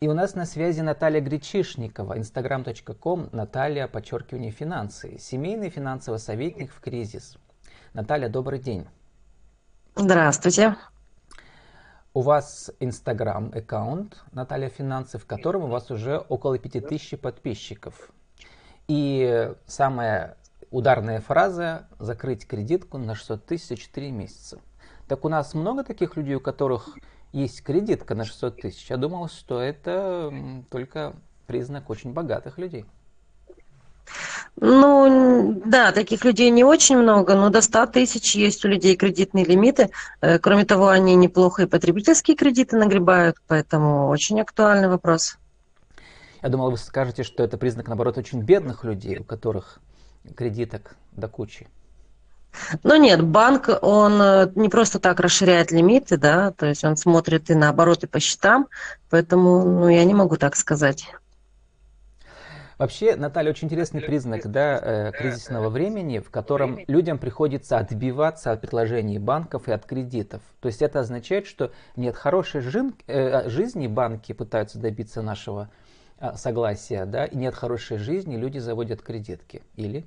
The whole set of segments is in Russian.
И у нас на связи Наталья Гречишникова, instagram.com, Наталья, подчеркивание, финансы, семейный финансовый советник в кризис. Наталья, добрый день. Здравствуйте. У вас Инстаграм аккаунт Наталья Финансы, в котором у вас уже около 5000 подписчиков. И самая ударная фраза – закрыть кредитку на 600 тысяч за 4 месяца. Так у нас много таких людей, у которых есть кредитка на 600 тысяч. Я думал, что это только признак очень богатых людей. Ну, да, таких людей не очень много, но до 100 тысяч есть у людей кредитные лимиты. Э, кроме того, они неплохо и потребительские кредиты нагребают, поэтому очень актуальный вопрос. Я думал, вы скажете, что это признак, наоборот, очень бедных людей, у которых кредиток до кучи. Ну нет, банк, он э, не просто так расширяет лимиты, да, то есть он смотрит и на обороты по счетам, поэтому, ну, я не могу так сказать. Вообще, Наталья, очень интересный признак да, э, кризисного времени, в котором людям приходится отбиваться от предложений банков и от кредитов. То есть это означает, что нет хорошей жин, э, жизни, банки пытаются добиться нашего э, согласия, да, и нет хорошей жизни, люди заводят кредитки. Или?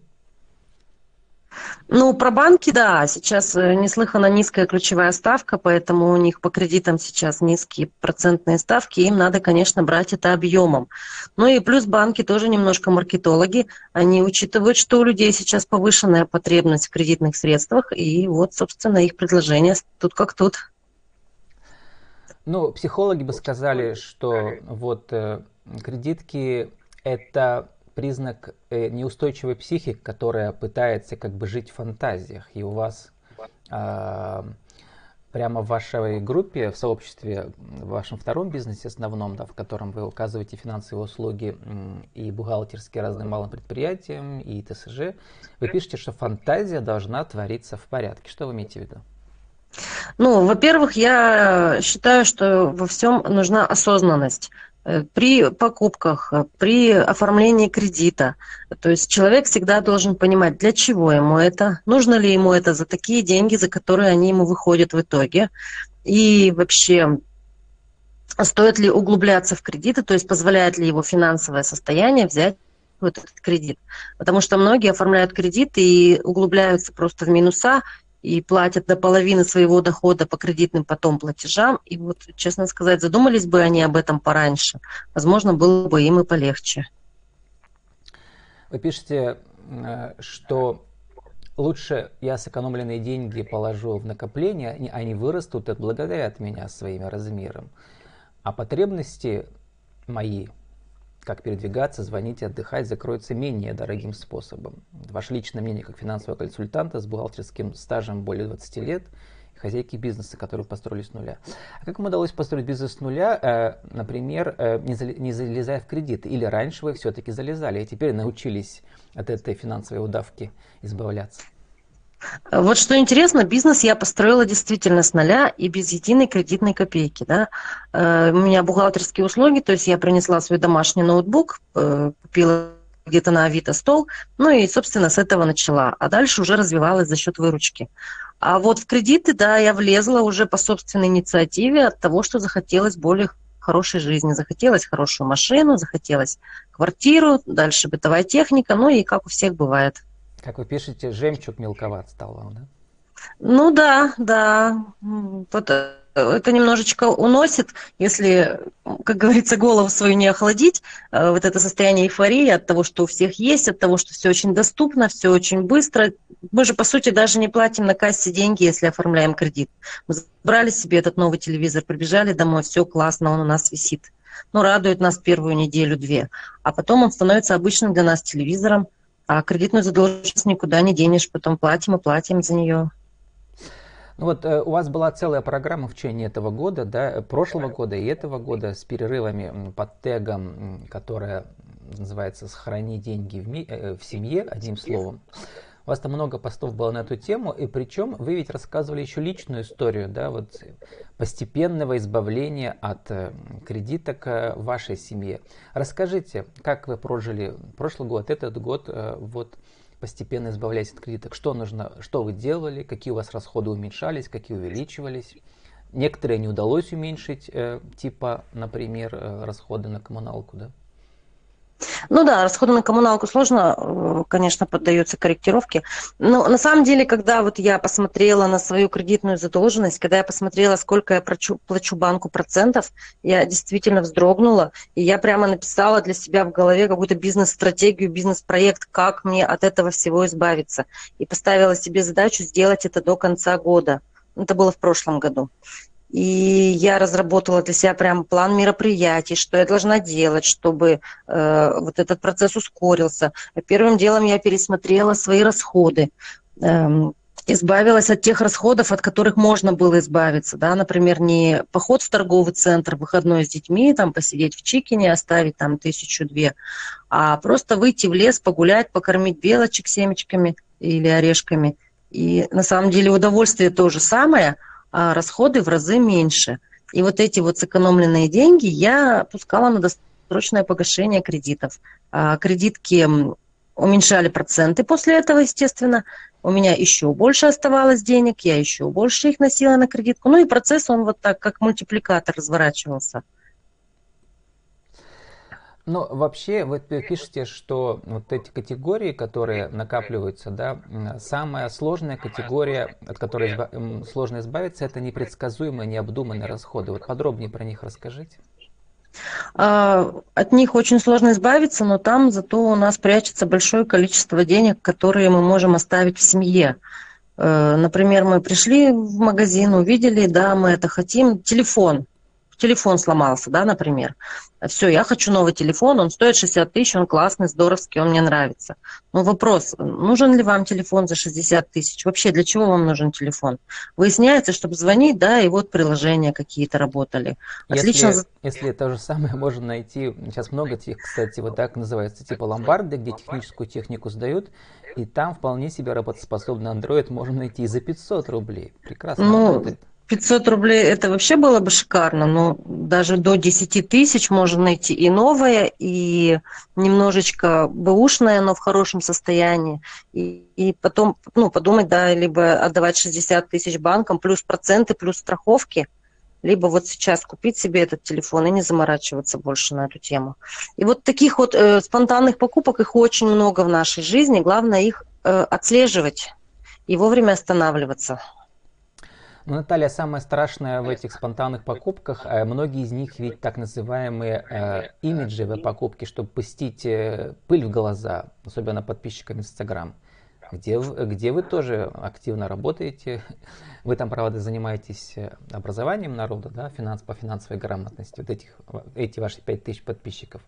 Ну, про банки, да, сейчас э, неслыханно низкая ключевая ставка, поэтому у них по кредитам сейчас низкие процентные ставки, им надо, конечно, брать это объемом. Ну и плюс банки тоже немножко маркетологи, они учитывают, что у людей сейчас повышенная потребность в кредитных средствах, и вот, собственно, их предложение тут как тут. Ну, психологи бы сказали, что вот э, кредитки это признак э, неустойчивой психики, которая пытается как бы жить в фантазиях. И у вас э, прямо в вашей группе, в сообществе, в вашем втором бизнесе основном, да, в котором вы указываете финансовые услуги и бухгалтерские разным малым предприятиям, и ТСЖ, вы пишете, что фантазия должна твориться в порядке. Что вы имеете в виду? Ну, во-первых, я считаю, что во всем нужна осознанность. Э, при покупках, э, при оформлении кредита. То есть человек всегда должен понимать, для чего ему это, нужно ли ему это за такие деньги, за которые они ему выходят в итоге. И вообще, стоит ли углубляться в кредиты, то есть позволяет ли его финансовое состояние взять вот этот кредит. Потому что многие оформляют кредиты и углубляются просто в минуса, и платят до половины своего дохода по кредитным потом платежам. И вот, честно сказать, задумались бы они об этом пораньше, возможно, было бы им и полегче. Вы пишете, э, что лучше я сэкономленные деньги положу в накопление, они вырастут и благодарят меня своим размером. А потребности мои – как передвигаться, звонить и отдыхать закроется менее дорогим способом. Ваше личное мнение как финансового консультанта с бухгалтерским стажем более 20 лет и хозяйки бизнеса, которые построили с нуля. А как вам удалось построить бизнес с нуля, э, например, э, не залезая в кредиты? Или раньше вы все-таки залезали, и теперь научились от этой финансовой удавки избавляться? Вот что интересно, бизнес я построила действительно с нуля и без единой кредитной копейки. Да? Э, у меня бухгалтерские услуги, то есть я принесла свой домашний ноутбук, э, купила где-то на Авито стол, ну и, собственно, с этого начала. А дальше уже развивалась за счет выручки. А вот в кредиты, да, я влезла уже по собственной инициативе от того, что захотелось более хорошей жизни. Захотелось хорошую машину, захотелось квартиру, дальше бытовая техника, ну и как у всех бывает. Как вы пишете, жемчуг мелковат стал вам, да? Ну да, да. Вот э, это немножечко уносит, если, как говорится, голову свою не охладить, э, вот это состояние эйфории от того, что у всех есть, от того, что все очень доступно, все очень быстро. Мы же, по сути, даже не платим на кассе деньги, если оформляем кредит. Мы забрали себе этот новый телевизор, прибежали домой, все классно, он у нас висит. Ну, радует нас первую неделю-две. А потом он становится обычным для нас телевизором, а кредитную задолженность никуда не денешь, потом платим и платим за нее. Ну вот э, у вас была целая программа в течение этого года, да, прошлого года и этого года с перерывами под тегом, которая называется «Сохрани деньги в, ми- э, в семье», одним словом. У вас там много постов было на эту тему, и причем вы ведь рассказывали еще личную историю, да, вот постепенного избавления от э, кредиток э, вашей семье. Расскажите, как вы прожили прошлый год, этот год, э, вот постепенно избавляясь от кредиток, что нужно, что вы делали, какие у вас расходы уменьшались, какие увеличивались, некоторые не удалось уменьшить, типа, например, расходы на коммуналку, да? Ну да, расходы на коммуналку сложно, э, конечно, поддаются корректировке. Но на самом деле, когда вот я посмотрела на свою кредитную задолженность, когда я посмотрела, сколько я плачу, плачу банку процентов, я действительно вздрогнула. И я прямо написала для себя в голове какую-то бизнес-стратегию, бизнес-проект, как мне от этого всего избавиться. И поставила себе задачу сделать это до конца года. Это было в прошлом году. И я разработала для себя прям план мероприятий, что я должна делать, чтобы э, вот этот процесс ускорился. Первым делом я пересмотрела свои расходы. Эм, избавилась от тех расходов, от которых можно было избавиться, да, например, не поход в торговый центр, выходной с детьми, там посидеть в Чикине, оставить там тысячу-две, а просто выйти в лес, погулять, покормить белочек семечками или орешками. И на самом деле удовольствие то же самое – а расходы в разы меньше. И вот эти вот сэкономленные деньги я пускала на досрочное погашение кредитов. А кредитки уменьшали проценты после этого, естественно. У меня еще больше оставалось денег, я еще больше их носила на кредитку. Ну и процесс, он вот так, как мультипликатор разворачивался. Но вообще вы пишете, что вот эти категории, которые накапливаются, да, самая сложная категория, от которой изба- сложно избавиться, это непредсказуемые, необдуманные расходы. Вот подробнее про них расскажите. А, от них очень сложно избавиться, но там зато у нас прячется большое количество денег, которые мы можем оставить в семье. Э, например, мы пришли в магазин, увидели, да, мы это хотим, телефон телефон сломался, да, например. Все, я хочу новый телефон, он стоит 60 тысяч, он классный, здоровский, он мне нравится. Но вопрос, нужен ли вам телефон за 60 тысяч? Вообще, для чего вам нужен телефон? Выясняется, чтобы звонить, да, и вот приложения какие-то работали. Отлично. Если, если то же самое можно найти, сейчас много тех, кстати, вот так называется, типа ломбарды, где техническую технику сдают, и там вполне себе работоспособный Android можно найти и за 500 рублей. Прекрасно ну, работает. 500 рублей это вообще было бы шикарно, но даже до 10 тысяч можно найти и новое, и немножечко бэушное, но в хорошем состоянии. И, и потом ну, подумать, да, либо отдавать 60 тысяч банкам, плюс проценты, плюс страховки, либо вот сейчас купить себе этот телефон и не заморачиваться больше на эту тему. И вот таких вот э, спонтанных покупок, их очень много в нашей жизни, главное их э, отслеживать и вовремя останавливаться. Ну, Наталья, самое страшное в этих спонтанных покупках, э, многие из них ведь так называемые э, имиджевые покупки, чтобы пустить э, пыль в глаза, особенно подписчикам Инстаграм, где, где вы тоже активно работаете. Вы там, правда, занимаетесь э, образованием народа, да, финанс, по финансовой грамотности, вот этих, эти ваши 5000 подписчиков.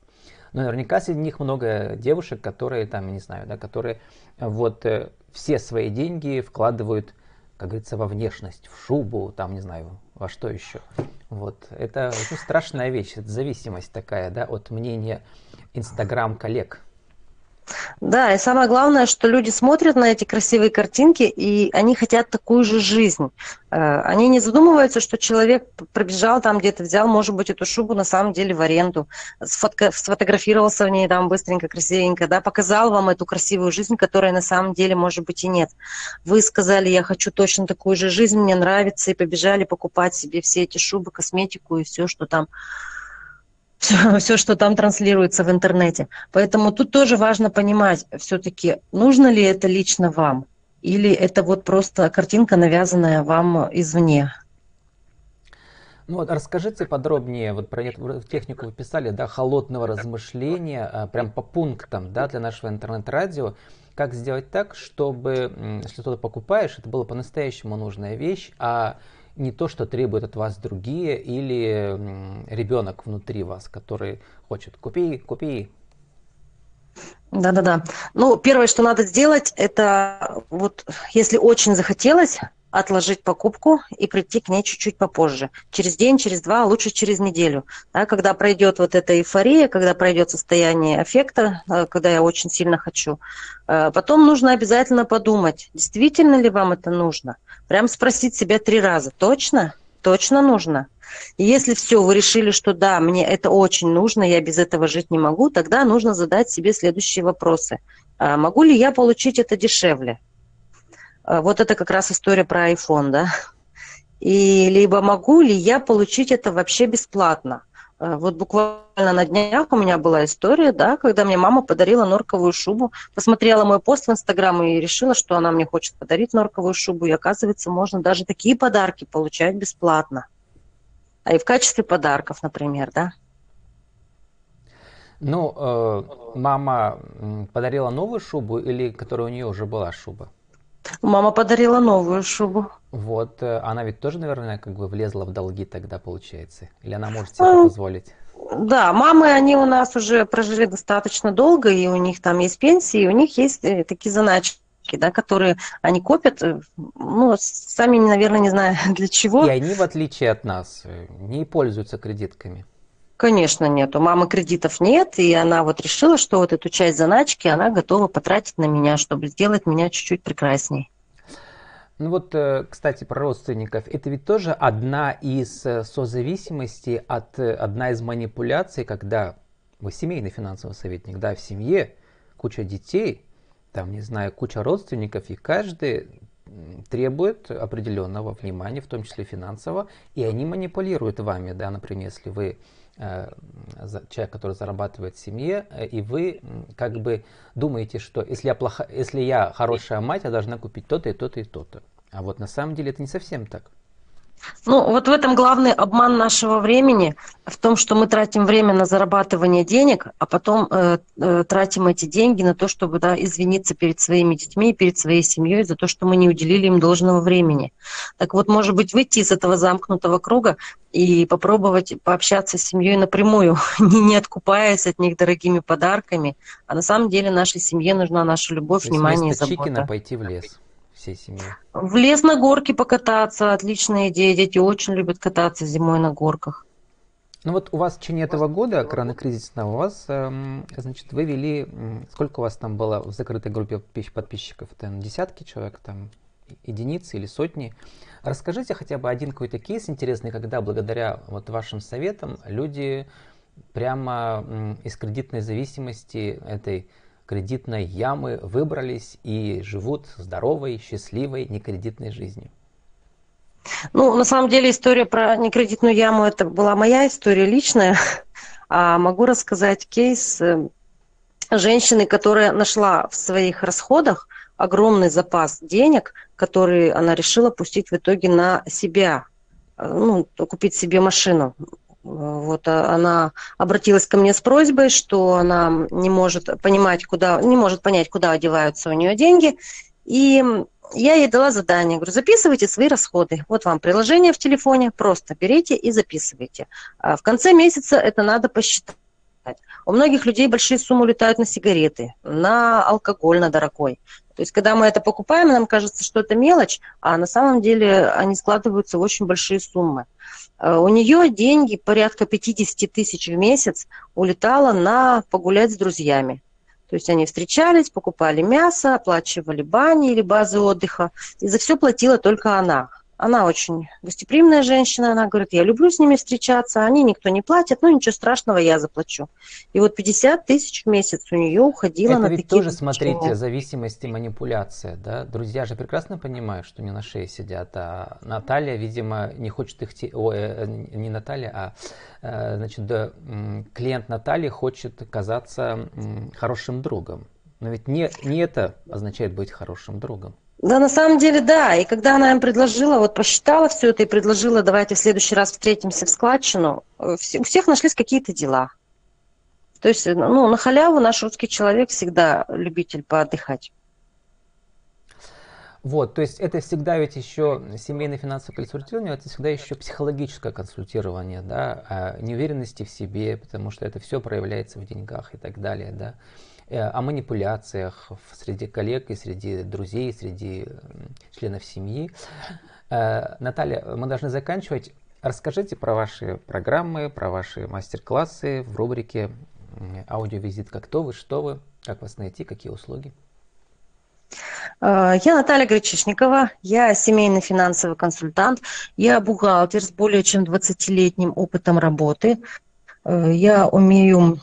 Но наверняка среди них много девушек, которые там, не знаю, да, которые вот все свои деньги вкладывают как говорится, во внешность, в шубу, там, не знаю, во что еще. Вот. Это очень страшная вещь, это зависимость такая, да, от мнения инстаграм-коллег. Да, и самое главное, что люди смотрят на эти красивые картинки, и они хотят такую же жизнь. Э, они не задумываются, что человек пробежал там где-то, взял, может быть, эту шубу на самом деле в аренду, сфотографировался в ней там быстренько, красивенько, да, показал вам эту красивую жизнь, которая на самом деле, может быть, и нет. Вы сказали, я хочу точно такую же жизнь, мне нравится, и побежали покупать себе все эти шубы, косметику и все, что там все, все, что там транслируется в интернете. Поэтому тут тоже важно понимать, все-таки нужно ли это лично вам, или это вот просто картинка, навязанная вам извне. Ну вот расскажите подробнее вот про эту технику вы писали, да, холодного размышления, а, прям по пунктам, да, для нашего интернет-радио. Как сделать так, чтобы, если что-то покупаешь, это была по-настоящему нужная вещь, а не то, что требуют от вас другие или ребенок внутри вас, который хочет купи, купи. Да-да-да. Ну, первое, что надо сделать, это вот если очень захотелось, отложить покупку и прийти к ней чуть-чуть попозже. Через день, через два, лучше через неделю. Да, когда пройдет вот эта эйфория, когда пройдет состояние аффекта, э, когда я очень сильно хочу. Э, потом нужно обязательно подумать, действительно ли вам это нужно. Прям спросить себя три раза, точно? Точно нужно? И если все, вы решили, что да, мне это очень нужно, я без этого жить не могу, тогда нужно задать себе следующие вопросы. А могу ли я получить это дешевле? А, вот это как раз история про iPhone, да. и либо могу ли я получить это вообще бесплатно. Э, вот буквально на днях у меня была история, да, когда мне мама подарила норковую шубу, посмотрела мой пост в Инстаграм и решила, что она мне хочет подарить норковую шубу, и оказывается, можно даже такие подарки получать бесплатно. А и в качестве подарков, например, да. Ну, э, мама подарила новую шубу или которая у нее уже была шуба? Мама подарила новую шубу. Вот, э, она ведь тоже, наверное, как бы влезла в долги тогда, получается. Или она может себе это позволить? Да, мамы, они у нас уже прожили достаточно долго, и у них там есть пенсии, и у них есть э, такие заначки да, которые они копят, э, ну, сами, наверное, не знаю для чего. И они, в отличие от нас, не пользуются кредитками. Конечно, нет. У мамы кредитов нет, и она вот решила, что вот эту часть заначки она готова потратить на меня, чтобы сделать меня чуть-чуть прекрасней. Ну вот, э, кстати, про родственников. Это ведь тоже одна из э, созависимостей, от, э, одна из манипуляций, когда вы семейный финансовый советник, да, в семье куча детей, там, не знаю, куча родственников, и каждый требует определенного внимания, в том числе финансового, и они манипулируют вами, да, например, если вы человек, который зарабатывает в семье, э, и вы как бы думаете, что если я, плохо, если я хорошая мать, я должна купить то-то и то-то и то-то. А вот на самом деле это не совсем так. Ну, вот в этом главный обман нашего времени, в том, что мы тратим время на зарабатывание денег, а потом э, э, тратим эти деньги на то, чтобы да, извиниться перед своими детьми, перед своей семьей за то, что мы не уделили им должного времени. Так вот, может быть, выйти из этого замкнутого круга и попробовать пообщаться с семьей напрямую, не, не откупаясь от них дорогими подарками. А на самом деле нашей семье нужна наша любовь, внимание и забота. Пойти в лес всей семьей? В лес на горке покататься, отличная идея. Дети очень любят кататься зимой на горках. Ну вот у вас в течение этого года, коронакризисного, у вас, эм, значит, вы вели, сколько у вас там было в закрытой группе подписчиков? Там десятки человек, там единицы или сотни. Расскажите хотя бы один какой-то кейс интересный, когда благодаря вот вашим советам люди прямо из кредитной зависимости этой кредитной ямы выбрались и живут здоровой, счастливой, некредитной жизнью? Ну, на самом деле история про некредитную яму, это была моя история личная. А могу рассказать кейс э, женщины, которая нашла в своих расходах огромный запас денег, который она решила пустить в итоге на себя, э, ну, купить себе машину. Вот а, она обратилась ко мне с просьбой, что она не может понимать, куда, не может понять, куда одеваются у нее деньги. И я ей дала задание, говорю, записывайте свои расходы. Вот вам приложение в телефоне, просто берите и записывайте. А в конце месяца это надо посчитать. У многих людей большие суммы улетают на сигареты, на алкоголь, на дорогой. То есть, когда мы это покупаем, нам кажется, что это мелочь, а на самом деле они складываются в очень большие суммы. Э, у нее деньги порядка 50 тысяч в месяц улетало на погулять с друзьями. То есть они встречались, покупали мясо, оплачивали бани или базы отдыха, и за все платила только она. Она очень гостеприимная женщина, она говорит, я люблю с ними встречаться, они никто не платит, ну ничего страшного, я заплачу. И вот 50 тысяч в месяц у нее уходило Это на ведь такие тоже, смотрите, зависимость и манипуляция, да? Друзья же прекрасно понимают, что не на шее сидят, а Наталья, видимо, не хочет их... Те... Ой, э, не Наталья, а э, значит, да, клиент Натальи хочет казаться хорошим другом. Но ведь не, не это означает быть хорошим другом. Да, на самом деле, да. И когда она им предложила, вот посчитала все это и предложила, давайте в следующий раз встретимся в складчину, э, у всех нашлись какие-то дела. То есть, ну, на халяву наш русский человек всегда любитель поотдыхать. Вот, то есть это всегда ведь еще семейное финансовое консультирование, это всегда еще психологическое консультирование, да, о неуверенности в себе, потому что это все проявляется в деньгах и так далее, да. Э, о манипуляциях среди коллег и среди друзей, и среди членов семьи. Э, Наталья, мы должны заканчивать. Расскажите про ваши программы, про ваши мастер-классы в рубрике «Аудиовизитка. Кто вы, что вы?», как вас найти, какие услуги. Э, я Наталья Гречишникова, я семейный финансовый консультант, я бухгалтер с более чем 20-летним опытом работы. Я умею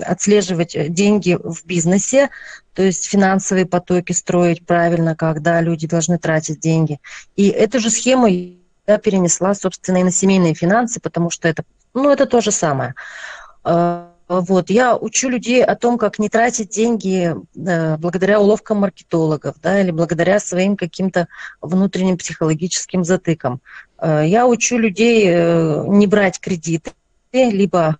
отслеживать э, деньги в бизнесе, то есть финансовые потоки строить правильно, когда люди должны тратить деньги. И эту же схему перенесла, собственно, и на семейные финансы, потому что это, ну, это то же самое. А, вот. Я учу людей о том, как не тратить деньги э, благодаря уловкам маркетологов да, или благодаря своим каким-то внутренним психологическим затыкам. Э, я учу людей э, не брать кредиты, либо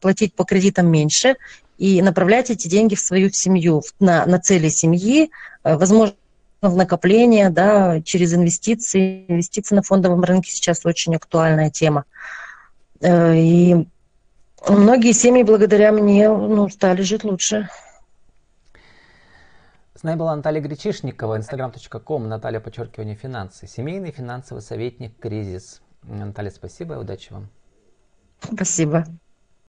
платить по кредитам меньше и направлять эти деньги в свою семью, на, на цели семьи, возможно, в накопление, да, через инвестиции. Инвестиции на фондовом рынке сейчас очень актуальная тема. И многие семьи благодаря мне ну, стали жить лучше. С нами была Наталья Гречишникова, instagram.com, Наталья, подчеркивание, финансы. Семейный финансовый советник «Кризис». Наталья, спасибо и удачи вам. Спасибо.